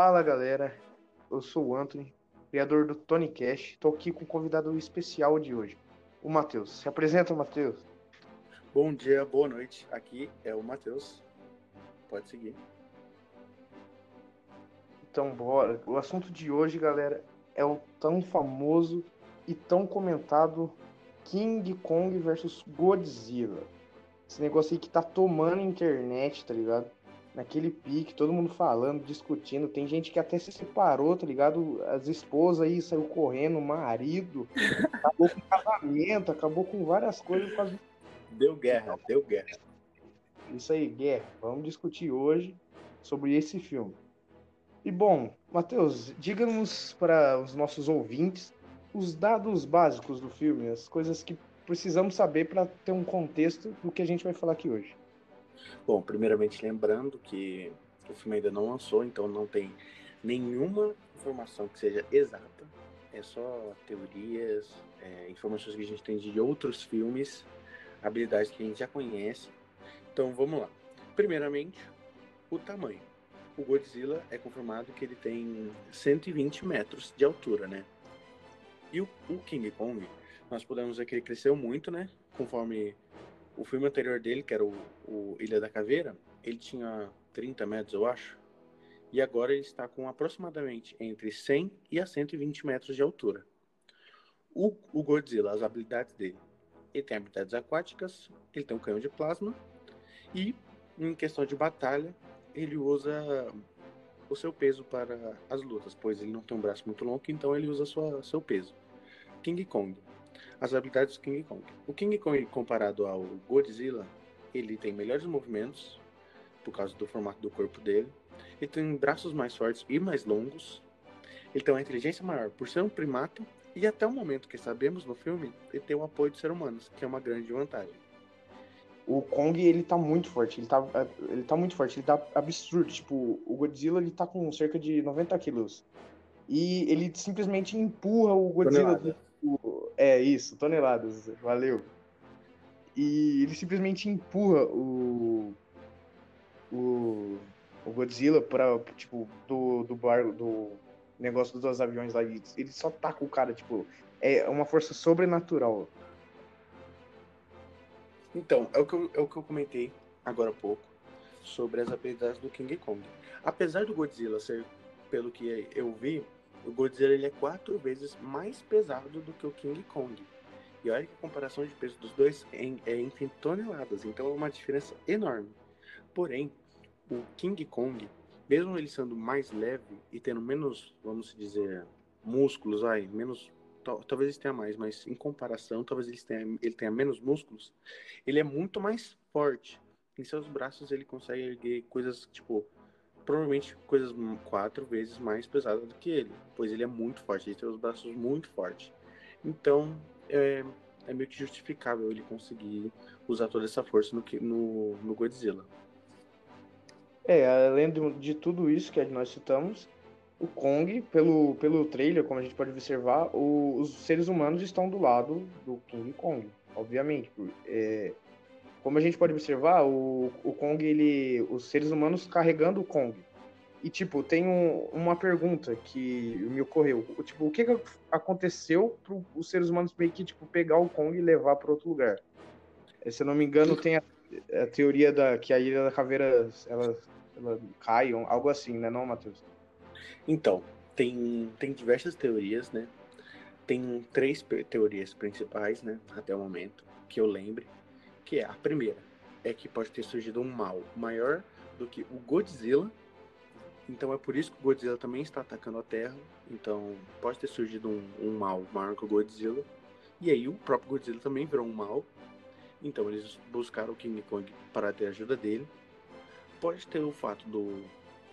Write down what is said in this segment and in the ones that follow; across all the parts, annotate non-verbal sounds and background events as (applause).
Fala galera, eu sou o Anthony, criador do Tony Cash. Estou aqui com um convidado especial de hoje, o Matheus. Se apresenta, Matheus. Bom dia, boa noite. Aqui é o Matheus. Pode seguir. Então, bora. O assunto de hoje, galera, é o tão famoso e tão comentado King Kong versus Godzilla. Esse negócio aí que tá tomando internet, tá ligado? Naquele pique, todo mundo falando, discutindo. Tem gente que até se separou, tá ligado? As esposas aí saiu correndo, o marido, (laughs) acabou com casamento, acabou com várias coisas causa Deu guerra, deu guerra. Isso aí, guerra. Vamos discutir hoje sobre esse filme. E bom, Matheus, diga-nos para os nossos ouvintes os dados básicos do filme, as coisas que precisamos saber para ter um contexto do que a gente vai falar aqui hoje. Bom, primeiramente lembrando que o filme ainda não lançou, então não tem nenhuma informação que seja exata. É só teorias, é, informações que a gente tem de outros filmes, habilidades que a gente já conhece. Então vamos lá. Primeiramente, o tamanho. O Godzilla é confirmado que ele tem 120 metros de altura, né? E o, o King Kong, nós podemos ver que ele cresceu muito, né? Conforme o filme anterior dele, que era o, o Ilha da Caveira, ele tinha 30 metros, eu acho. E agora ele está com aproximadamente entre 100 e a 120 metros de altura. O, o Godzilla, as habilidades dele. Ele tem habilidades aquáticas, ele tem um canhão de plasma e, em questão de batalha, ele usa o seu peso para as lutas, pois ele não tem um braço muito longo, então ele usa sua, seu peso. King Kong. As habilidades do King Kong. O King Kong, comparado ao Godzilla, ele tem melhores movimentos, por causa do formato do corpo dele. Ele tem braços mais fortes e mais longos. Ele tem uma inteligência maior por ser um primata. E até o momento que sabemos no filme, ele tem o apoio de seres humanos, que é uma grande vantagem o Kong, ele tá muito forte, ele tá, ele tá muito forte, ele tá absurdo, tipo, o Godzilla, ele tá com cerca de 90 quilos, e ele simplesmente empurra o Godzilla, do, é isso, toneladas, valeu, e ele simplesmente empurra o, o, o Godzilla pra, tipo, do, do bar, do negócio dos aviões lá, ele só taca o cara, tipo, é uma força sobrenatural, então, é o, que eu, é o que eu comentei agora há pouco sobre as habilidades do King Kong. Apesar do Godzilla ser, pelo que eu vi, o Godzilla ele é quatro vezes mais pesado do que o King Kong. E olha que a comparação de peso dos dois é, é entre toneladas, então é uma diferença enorme. Porém, o King Kong, mesmo ele sendo mais leve e tendo menos, vamos dizer, músculos, aí, menos talvez ele tenha mais, mas em comparação, talvez ele tenha, ele tenha menos músculos, ele é muito mais forte. Em seus braços ele consegue erguer coisas, tipo, provavelmente coisas quatro vezes mais pesadas do que ele, pois ele é muito forte, ele tem os braços muito fortes. Então, é, é meio que justificável ele conseguir usar toda essa força no, no, no Godzilla. É, além de, de tudo isso que nós citamos, o Kong, pelo, pelo trailer, como a gente pode observar, o, os seres humanos estão do lado do King Kong, obviamente. É, como a gente pode observar, o, o Kong, ele, os seres humanos carregando o Kong. E, tipo, tem um, uma pergunta que me ocorreu. Tipo, o que, que aconteceu para os seres humanos meio que, tipo, pegar o Kong e levar para outro lugar? É, se eu não me engano, tem a, a, teoria da que a Ilha da Caveira, ela, ela cai, algo assim, né não, Matheus? Então, tem, tem diversas teorias, né? Tem três teorias principais, né, até o momento, que eu lembre, que é? A primeira, é que pode ter surgido um mal maior do que o Godzilla, então é por isso que o Godzilla também está atacando a Terra, então pode ter surgido um, um mal maior que o Godzilla, e aí o próprio Godzilla também virou um mal, então eles buscaram o King Kong para ter ajuda dele, pode ter o fato do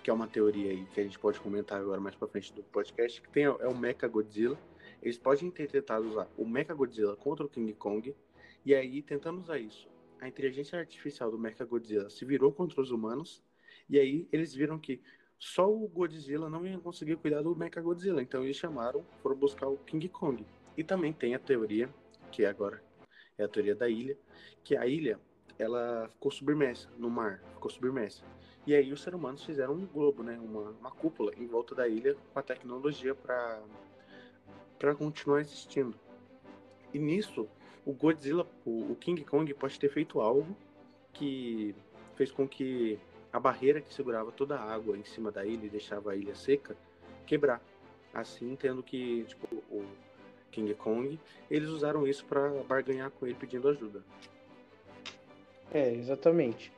que é uma teoria aí que a gente pode comentar agora mais para frente do podcast, que tem é o Mecha Godzilla. Eles podem ter tentado usar o Mecha Godzilla contra o King Kong, e aí, tentando usar isso, a inteligência artificial do Mecha Godzilla se virou contra os humanos, e aí eles viram que só o Godzilla não ia conseguir cuidar do Mecha Godzilla, então eles chamaram, foram buscar o King Kong. E também tem a teoria, que agora é a teoria da ilha, que a ilha ela ficou submersa no mar, ficou submersa. E aí os seres humanos fizeram um globo, né? Uma, uma cúpula em volta da ilha com a tecnologia para para continuar existindo. E nisso, o Godzilla, o, King Kong pode ter feito algo que fez com que a barreira que segurava toda a água em cima da ilha e deixava a ilha seca quebrar. Assim, tendo que, tipo, o King Kong, eles usaram isso para barganhar com ele pedindo ajuda. É, exatamente.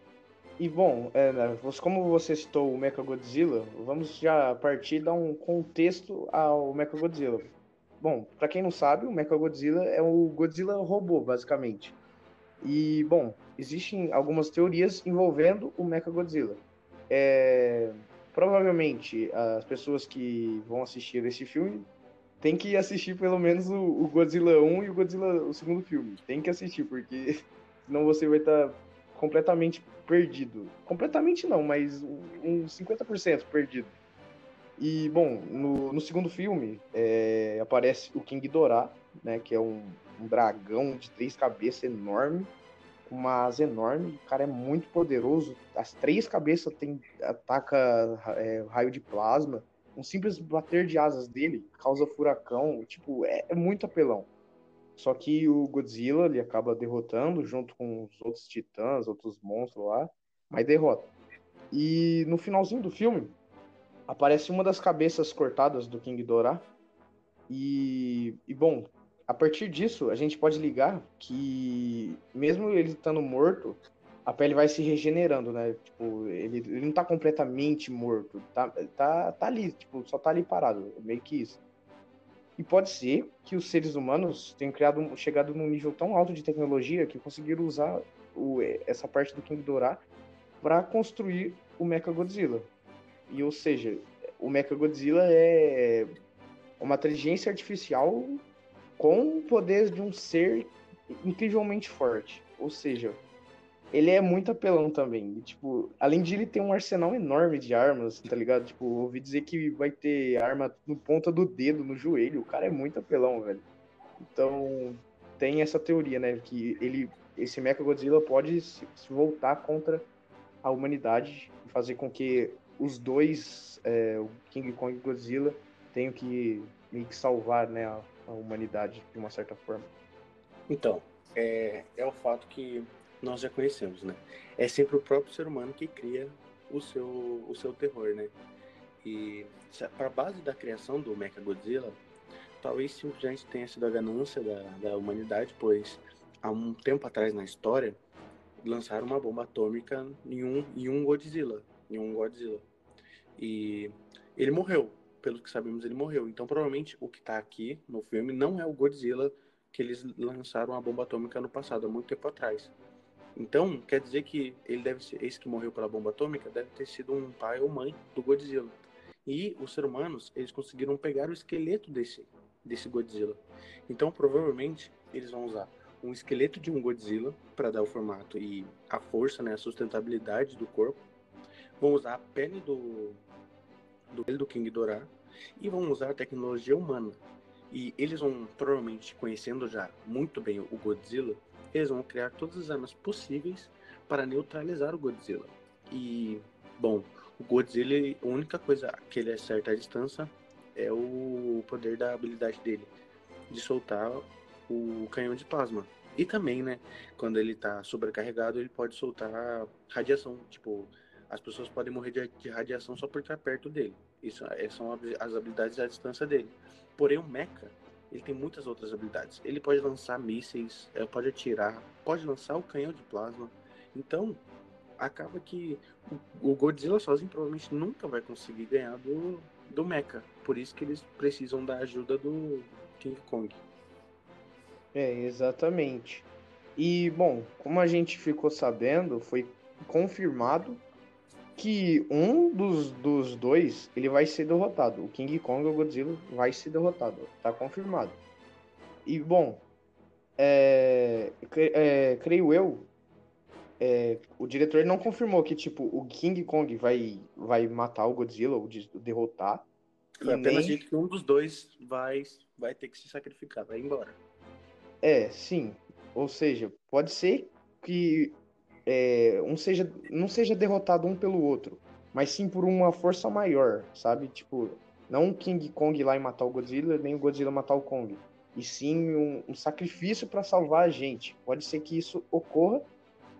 E bom, é, né, como você citou o Mechagodzilla, vamos já partir dar um contexto ao Mechagodzilla. Bom, para quem não sabe, o Mechagodzilla é o Godzilla robô, basicamente. E, bom, existem algumas teorias envolvendo o Mechagodzilla. É, provavelmente as pessoas que vão assistir esse filme têm que assistir pelo menos o, Godzilla 1 e o Godzilla, o segundo filme. Tem que assistir, porque (laughs) senão você vai estar completamente perdido. Completamente não, mas uns 50% perdido. E, bom, no, no segundo filme é, aparece o King Dorá, né, que é um, um dragão de três cabeças enorme, com uma asa enorme. O cara é muito poderoso. As três cabeças tem, ataca é, raio de plasma. Um simples bater de asas dele causa furacão. Tipo, é, é muito apelão. Só que o Godzilla ele acaba derrotando junto com os outros titãs, outros monstros lá, mas derrota. E no finalzinho do filme aparece uma das cabeças cortadas do King Dora. E, e bom, a partir disso, a gente pode ligar que, mesmo ele estando morto, a pele vai se regenerando, né? Tipo, ele, ele não tá completamente morto, tá, tá, tá ali, tipo, só tá ali parado, meio que isso. E pode ser que os seres humanos tenham criado, chegado num nível tão alto de tecnologia que conseguiram usar o, essa parte do King Dora para construir o Mecha Godzilla. E, ou seja, o Mecha Godzilla é uma inteligência artificial com o poder de um ser incrivelmente forte. Ou seja, ele é muito apelão também. Tipo, além de ele ter um arsenal enorme de armas, tá ligado? Tipo, ouvi dizer que vai ter arma no ponta do dedo, no joelho. O cara é muito apelão, velho. Então, tem essa teoria, né? Que ele, esse Mecha Godzilla pode se voltar contra a humanidade e fazer com que os dois, é, o King Kong e Godzilla, tenham que que salvar, né, a, a humanidade de uma certa forma. Então, é, é o fato que nós já conhecemos, né? É sempre o próprio ser humano que cria o seu, o seu terror, né? E para a base da criação do Mecha Godzilla, talvez simplesmente tenha sido a ganância da, da humanidade, pois há um tempo atrás na história lançaram uma bomba atômica em um, em um Godzilla, em um Godzilla. E ele morreu, pelo que sabemos, ele morreu. Então, provavelmente, o que está aqui no filme não é o Godzilla que eles lançaram a bomba atômica no passado, há muito tempo atrás. Então, quer dizer que ele deve ser, esse que morreu pela bomba atômica, deve ter sido um pai ou mãe do Godzilla. E os seres humanos, eles conseguiram pegar o esqueleto desse, desse Godzilla. Então, provavelmente, eles vão usar um esqueleto de um Godzilla para dar o formato e a força, né, a sustentabilidade do corpo. Vão usar a pele do, do, do King Dorá e vão usar a tecnologia humana. E eles vão, provavelmente, conhecendo já muito bem o Godzilla, eles vão criar todas as armas possíveis para neutralizar o Godzilla. E, bom, o Godzilla, a única coisa que ele acerta à distância é o poder da habilidade dele de soltar o canhão de plasma. E também, né, quando ele está sobrecarregado, ele pode soltar radiação. Tipo, as pessoas podem morrer de, radiação só por estar perto dele. Isso é, são as habilidades à distância dele. Porém, o Mecha, ele tem muitas outras habilidades. Ele pode lançar mísseis, é, pode atirar, pode lançar o canhão de plasma. Então, acaba que o Godzilla sozinho provavelmente nunca vai conseguir ganhar do, do Mecha. Por isso que eles precisam da ajuda do King Kong. É, exatamente. E, bom, como a gente ficou sabendo, foi confirmado que um dos, dos dois ele vai ser derrotado. O King Kong ou o Godzilla vai ser derrotado. Tá confirmado. E bom, é, é, creio eu, é, o diretor não confirmou que tipo o King Kong vai, vai matar o Godzilla ou derrotar. Foi apenas nem... dito que um dos dois vai, vai ter que se sacrificar, vai embora. É, sim. Ou seja, pode ser que é, um seja, não seja derrotado um pelo outro, mas sim por uma força maior, sabe? Tipo, não o King Kong ir lá e matar o Godzilla, nem o Godzilla matar o Kong. E sim um, um sacrifício para salvar a gente. Pode ser que isso ocorra.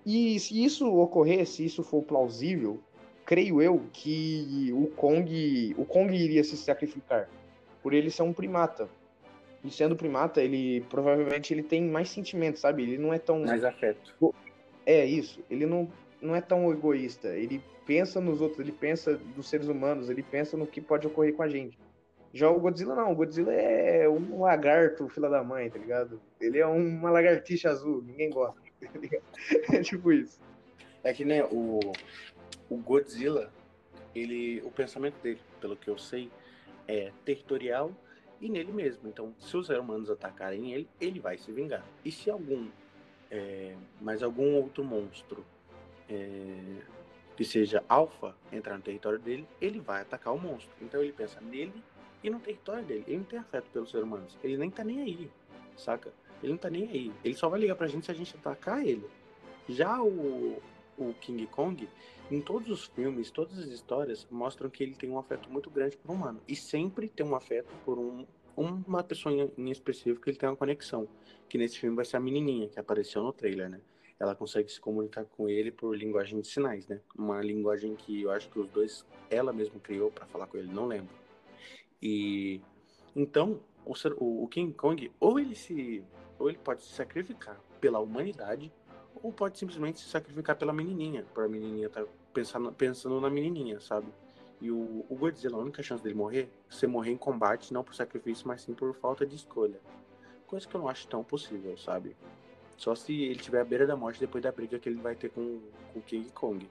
E se isso ocorrer, se isso for plausível, creio eu que o Kong, o Kong iria se sacrificar por ele ser um primata. E sendo primata, ele provavelmente ele tem mais sentimentos, sabe? Ele não é tão mais afeto. É isso. Ele não não é tão egoísta. Ele pensa nos outros, ele pensa dos seres humanos, ele pensa no que pode ocorrer com a gente. Já o Godzilla não, o Godzilla é um lagarto, fila da mãe, tá ligado? Ele é uma lagartixa azul, ninguém gosta. (laughs) Tá é tipo isso. É que, né, o, o Godzilla, ele, o pensamento dele, pelo que eu sei, é territorial e nele mesmo. Então, se os humanos atacarem ele, ele vai se vingar. E se algum, é, mais algum outro monstro é, que seja alfa entrar no território dele, ele vai atacar o monstro. Então ele pensa nele e no território dele. Ele não tem afeto pelos seres humanos. Ele nem tá nem aí, saca? Ele não tá nem aí. Ele só vai ligar pra gente se a gente atacar ele. Já o, o King Kong, em todos os filmes, todas as histórias, mostram que ele tem um afeto muito grande por um humano. E sempre tem um afeto por um, uma pessoa em específico que ele tem uma conexão. Que nesse filme vai ser a menininha que apareceu no trailer, né? ela consegue se comunicar com ele por linguagem de sinais, né? Uma linguagem que eu acho que os dois, ela mesma criou para falar com ele, não lembro. E então o, o King Kong ou ele se, ou ele pode se sacrificar pela humanidade, ou pode simplesmente se sacrificar pela menininha, para a menininha tá pensando, pensando na menininha, sabe? E o, o Godzilla, a única chance dele morrer, você morrer em combate, não por sacrifício, mas sim por falta de escolha. Coisa que eu não acho tão possível, sabe? Só se ele tiver à beira da morte depois da briga que ele vai ter com o King Kong.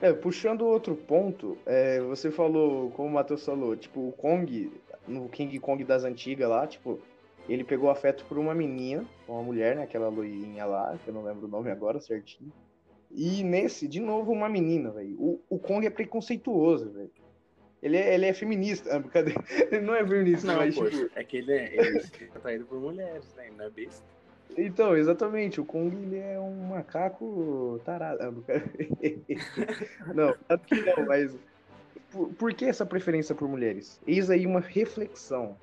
É, puxando outro ponto, é, você falou, como o Matheus falou, tipo, o Kong, no King Kong das antigas lá, tipo, ele pegou afeto por uma menina, uma mulher, né, aquela loirinha lá, que eu não lembro o nome agora certinho. E nesse, de novo, uma menina, velho. O, o Kong é preconceituoso, velho. Ele é, ele é feminista. Ah, cadê? (laughs) Ele não é feminista, não, mas poxa, tipo... é que ele é, ele é (laughs) atraído por mulheres, né? Ele não é besta. Então, exatamente, o Kong ele é um macaco tarado. Ah, (laughs) não, não, mas por, por, que essa preferência por mulheres? Eis aí uma reflexão.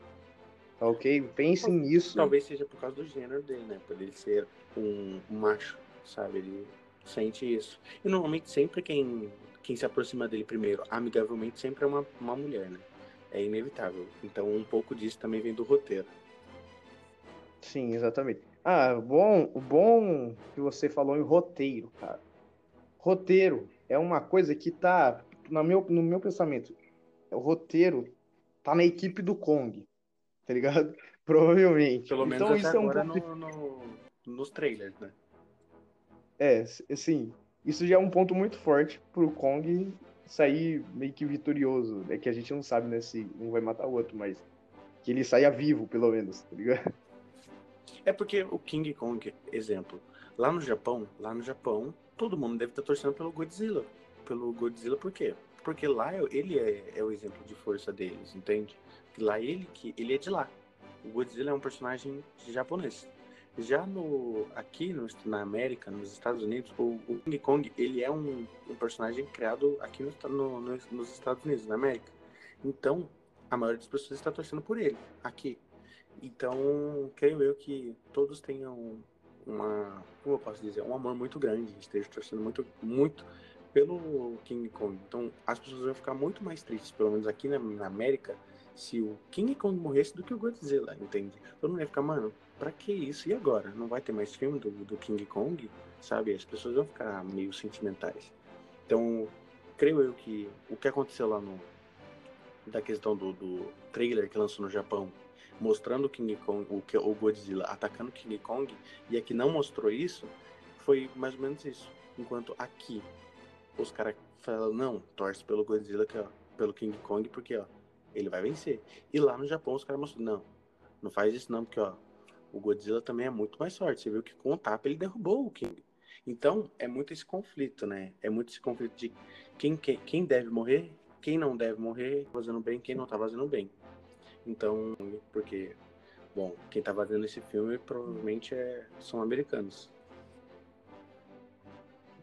Tá ok? Pensem nisso. Talvez seja por causa do gênero dele, né? Por ele ser um macho, sabe? Ele sente isso. E normalmente sempre quem quem se aproxima dele primeiro, amigavelmente, sempre é uma, uma mulher, né? É inevitável. Então, um pouco disso também vem do roteiro. Sim, exatamente. Ah, bom, o bom que você falou em roteiro, cara. Roteiro é uma coisa que tá no meu, no meu pensamento. O roteiro tá na equipe do Kong, tá ligado? (laughs) Provavelmente. Pelo menos então, isso é um pouco... no, no, nos trailers, né? É, sim. Isso já é um ponto muito forte pro Kong sair meio que vitorioso. É que a gente não sabe, né, se um vai matar o outro, mas que ele saia vivo, pelo menos, tá ligado? É porque o King Kong, exemplo, lá no Japão, lá no Japão, todo mundo deve estar torcendo pelo Godzilla. Pelo Godzilla por quê? Porque lá ele é, é o exemplo de força deles, entende? Lá ele que ele é de lá. O Godzilla é um personagem japonês. Já no aqui no, na América, nos Estados Unidos, o, o King Kong ele é um, um personagem criado aqui no, no, nos Estados Unidos, na América. Então, a maioria das pessoas está torcendo por ele aqui. Então, creio eu que todos tenham uma, como eu posso dizer, um amor muito grande, esteja torcendo muito, muito pelo King Kong. Então, as pessoas vão ficar muito mais tristes, pelo menos aqui na, na América, se o King Kong morresse do que o Godzilla, entende? Todo mundo ia ficar, mano, pra que isso? E agora? Não vai ter mais filme do, do King Kong? Sabe? As pessoas vão ficar meio sentimentais. Então, creio eu que o que aconteceu lá no. Da questão do, do trailer que lançou no Japão, mostrando o King Kong, o, o Godzilla atacando o King Kong, e aqui não mostrou isso, foi mais ou menos isso. Enquanto aqui os caras falam, não, torce pelo Godzilla, que, ó, pelo King Kong, porque ó, ele vai vencer. E lá no Japão os caras mostram, não, não faz isso não, porque ó, o Godzilla também é muito mais forte. Você viu que com o tapa ele derrubou o King. Então, é muito esse conflito, né? É muito esse conflito de quem, quem, quem deve morrer, quem não deve morrer, fazendo bem, quem não tá fazendo bem. Então, porque, bom, quem tá fazendo esse filme provavelmente é, são americanos.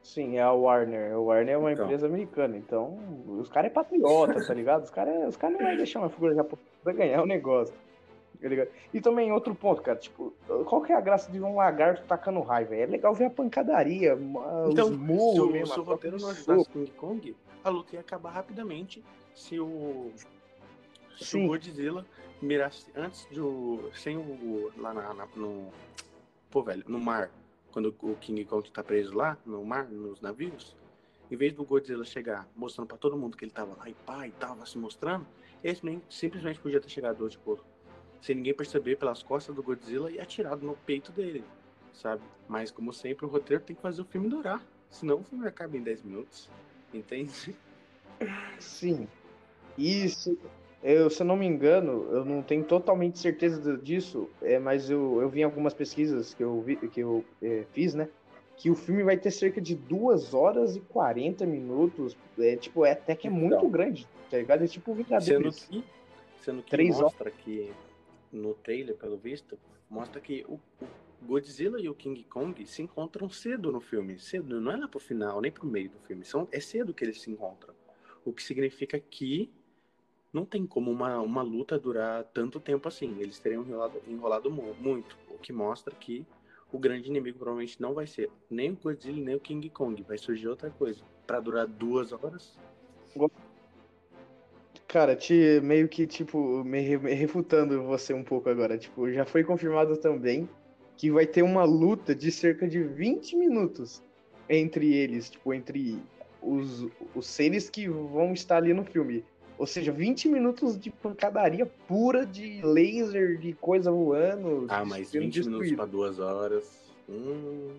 Sim, é a Warner. A Warner é uma Então. empresa americana, então os caras é patriota, tá ligado? Os caras os cara não vão deixar uma figura japonesa pra ganhar o negócio. Tá? E também outro ponto, cara, tipo, qual que é a graça de um lagarto tacando raio, velho? É legal ver a pancadaria, Então, os se murros o, se o roteiro não ajudasse King Kong, a luta ia acabar rapidamente se o, se Sim. o Godzilla mirasse antes do. sem o. lá na, na- no. Pô, velho, no mar. Quando o King Kong tá preso lá, no mar, nos navios, em vez do Godzilla chegar mostrando pra todo mundo que ele tava lá e pá, e tava se mostrando, esse nem simplesmente podia ter chegado, tipo, sem ninguém perceber pelas costas do Godzilla e atirado no peito dele, sabe? Mas, como sempre, o roteiro tem que fazer o filme durar. Senão o filme acaba em 10 minutos. Entende? Sim. Isso, eu, se eu não me engano, eu não tenho totalmente certeza disso, é, mas eu, eu vi em algumas pesquisas que eu, vi, que eu é, fiz, né? Que o filme vai ter cerca de 2 horas e 40 minutos. É, tipo, é até que é muito Então. grande, tá ligado? É tipo Sendo Vingadores. que, sendo que mostra que no trailer, pelo visto, mostra que o, Godzilla e o King Kong se encontram cedo no filme. Cedo, não é lá pro final, nem pro meio do filme. São, é cedo que eles se encontram. O que significa que não tem como uma, uma luta durar tanto tempo assim. Eles teriam enrolado, enrolado mu- muito. O que mostra que o grande inimigo provavelmente não vai ser nem o Godzilla nem o King Kong. Vai surgir outra coisa. Pra durar duas horas. Cara, te, meio que, tipo, me, me refutando você um pouco agora. Tipo, já foi confirmado também que vai ter uma luta de cerca de 20 minutos entre eles, tipo, entre os, os seres que vão estar ali no filme. Ou seja, 20 minutos de pancadaria pura de laser, de coisa voando. Ah, mas sendo 20 minutos destruído. pra duas horas. Hum.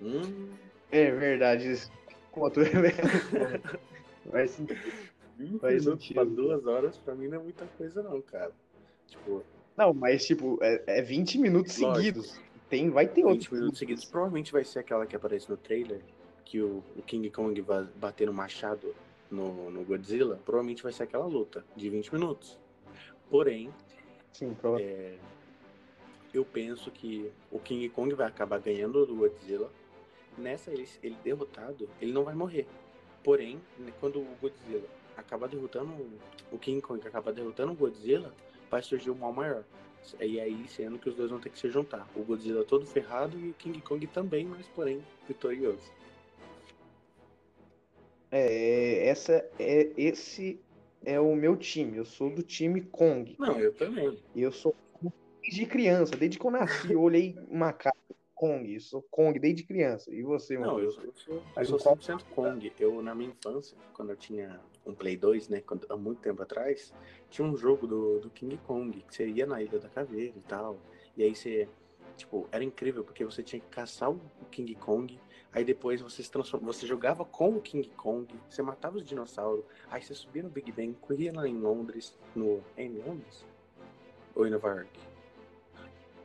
Hum. É verdade. esse Ponto. (laughs) 20 Faz sentido. pra duas horas pra mim não é muita coisa, não, cara. Tipo, Não, mas tipo, é, é 20 minutos Lógico. seguidos. Tem, vai ter 20 outros. minutos seguidos. Provavelmente vai ser aquela que aparece no trailer, que o, o King Kong vai bater no machado no, no Godzilla. Provavelmente vai ser aquela luta de 20 minutos. Porém, Sim, prova- é, eu penso que o King Kong vai acabar ganhando do Godzilla. Nessa, ele, ele derrotado, ele não vai morrer. Porém, né, quando o Godzilla acabar derrotando o King Kong, acabar derrotando o Godzilla, vai surgir um mal maior. E aí, sendo que os dois vão ter que se juntar. O Godzilla todo ferrado e o King Kong também, mas porém vitorioso. É, essa é esse é o meu time. Eu sou do time Kong. Não, eu também. Eu sou desde criança, desde que eu nasci, eu olhei macaco Kong. Eu sou Kong desde criança. E você, Não, eu, Matheus? eu sou, eu sou em qual- 100% Kong. Eu, na minha infância, quando eu tinha um Play 2, né, quando, há muito tempo atrás, tinha um jogo do, do King Kong, que você ia na Ilha da Caveira e tal. E aí você, tipo, era incrível, porque você tinha que caçar o King Kong, aí depois você se transforma, você jogava com o King Kong, você matava os dinossauros, aí você subia no Big Ben, corria lá em Londres, no... É em Londres? Ou em Nova York?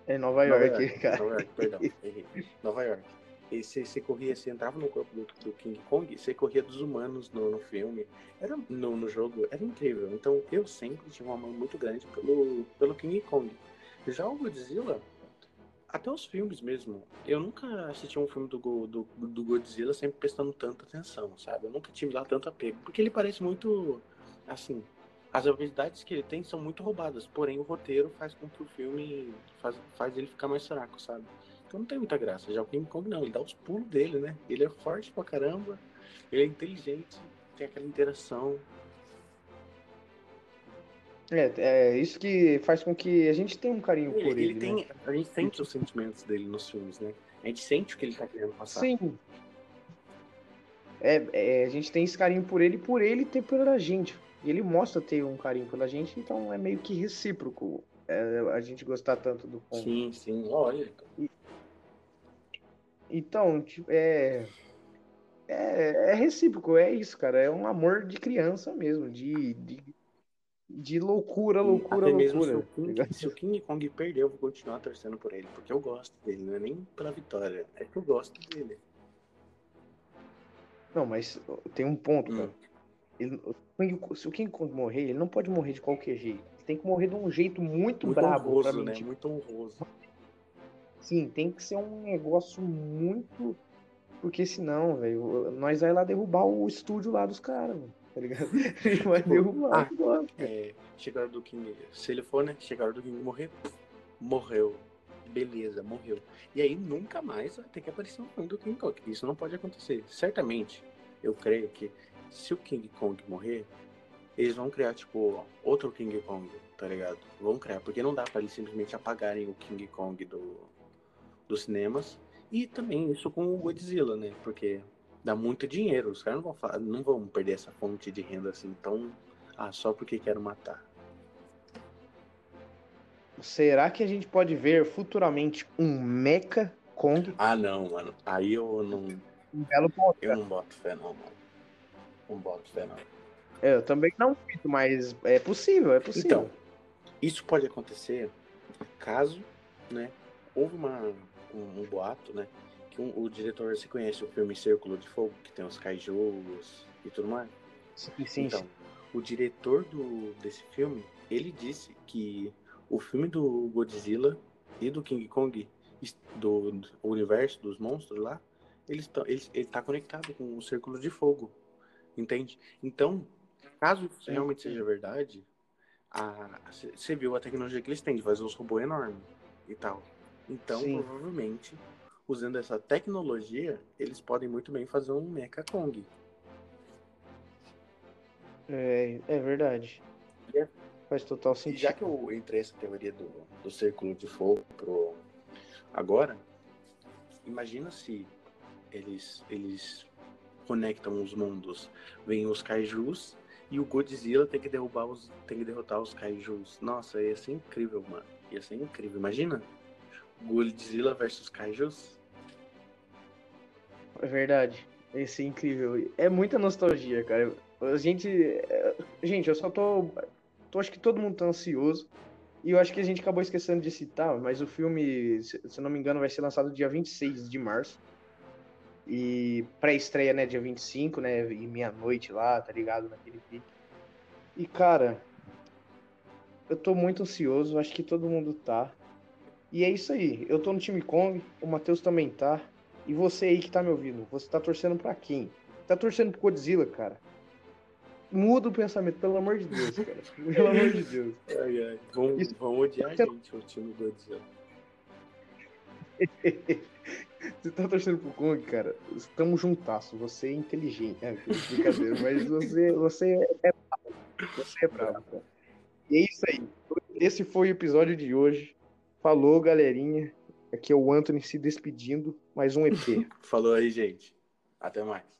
É Nova York, cara. Nova York, perdão, errei. Nova York. E você, você corria, você entrava no corpo do, do King Kong, você corria dos humanos no, no filme, era no, no jogo, era incrível. Então eu sempre tive um amor muito grande pelo, pelo King Kong. Já o Godzilla, até os filmes mesmo, eu nunca assisti um filme do, do, do Godzilla sempre prestando tanta atenção, sabe? Eu nunca tive lá tanto apego, porque ele parece muito, assim, as habilidades que ele tem são muito roubadas, porém o roteiro faz com que o filme faz, faz ele ficar mais fraco, sabe? Então não tem muita graça. Já o King Kong não, ele dá os pulos dele, né? Ele é forte pra caramba, ele é inteligente, tem aquela interação. É, é isso que faz com que a gente tenha um carinho Ele, por ele, ele né? tem, a gente sente os sentimentos dele nos filmes, né? A gente sente o que ele tá querendo passar. Sim. É, é, a gente tem esse carinho por ele, por ele ter pela gente. E ele mostra ter um carinho pela gente, então é meio que recíproco é, a gente gostar tanto do Kong. Sim, sim, olha. Então, tipo, é, é. É recíproco, é isso, cara. É um amor de criança mesmo, de, de, de loucura, loucura, Até mesmo se loucura. o, King, se o King Kong perder, eu vou continuar torcendo por ele, porque eu gosto dele, não é nem pela vitória, é que eu gosto dele. Não, mas tem um ponto, Hum. Ele- se o King Kong morrer, ele não pode morrer de qualquer jeito. Ele tem que morrer de um jeito muito, Muito brabo honroso, mim. né? tipo, Muito honroso. Sim, tem que ser um negócio muito Porque senão, velho, nós vai lá derrubar o estúdio lá dos caras. Tá ligado? (laughs) (laughs) Gente vai derrubar. Ah, é, chega a hora do King. Se ele for, né? Chega a hora do King morrer. Morreu. Beleza, morreu. E aí nunca mais vai ter que aparecer um filme do King Kong. Isso não pode acontecer. Certamente, eu creio que se o King Kong morrer, eles vão criar, tipo, outro King Kong, tá ligado? Vão criar, porque não dá para eles simplesmente apagarem o King Kong do, dos cinemas. E também isso com o Godzilla, né? Porque dá muito dinheiro. Os caras não vão, não vão perder essa fonte de renda assim tão. Ah, só porque quero matar. Será que a gente pode ver futuramente um Mecha Kong? Ah, não, mano. Aí eu não. Um belo ponto. Eu não boto fé, não, mano. Não boto fé, não. É, eu também não sinto, mas é possível, é possível. Então, isso pode acontecer caso, né? Houve uma, um, um boato, né? Que um, o diretor, você conhece o filme Círculo de Fogo, que tem os kaijus e tudo mais? Sim, sim. Então, o diretor do, desse filme, ele disse que o filme do Godzilla e do King Kong, do, do universo dos monstros lá, eles tão, eles, ele está conectado com o Círculo de Fogo, entende? Então, caso isso realmente seja verdade, você viu a tecnologia que eles têm de fazer os robôs enormes e tal. Então, Sim. provavelmente, usando essa tecnologia, eles podem muito bem fazer um Mecha Kong. É, é verdade. É. Faz total sentido. E já que eu entrei essa teoria do, do círculo de fogo pro agora, imagina se eles, eles conectam os mundos. Vem os kaijus e o Godzilla tem que derrubar os. tem que derrotar os kaijus. Nossa, ia ser incrível, mano. Ia ser incrível. Imagina? Godzilla versus kaijus. É verdade. Ia ser incrível. É muita nostalgia, cara. A gente. É, gente, eu só tô então acho que todo mundo tá ansioso. E eu acho que a gente acabou esquecendo de citar, mas o filme, se, se não me engano, vai ser lançado dia 26 de março. E pré-estreia, né, dia 25, né, e meia-noite lá, tá ligado, naquele pique. E, cara, eu tô muito ansioso, acho que todo mundo tá. E é isso aí, eu tô no time Kong, o Matheus também tá. E você aí que tá me ouvindo, você tá torcendo pra quem? Tá torcendo pro Godzilla, cara muda o pensamento, pelo amor de Deus, cara. (laughs) Pelo amor de Deus. Ai, ai. Vão, Isso... vão odiar a gente, o time Godzilla. (laughs) (laughs) você tá torcendo pro Kong, cara? Estamos juntasso. Você é inteligente. É, brincadeira, mas você, você é bravo. Você é bravo, cara. E é isso aí. Esse foi o episódio de hoje. Falou, galerinha. Aqui é o Anthony se despedindo. Mais um EP. (laughs) Falou aí, gente. Até mais.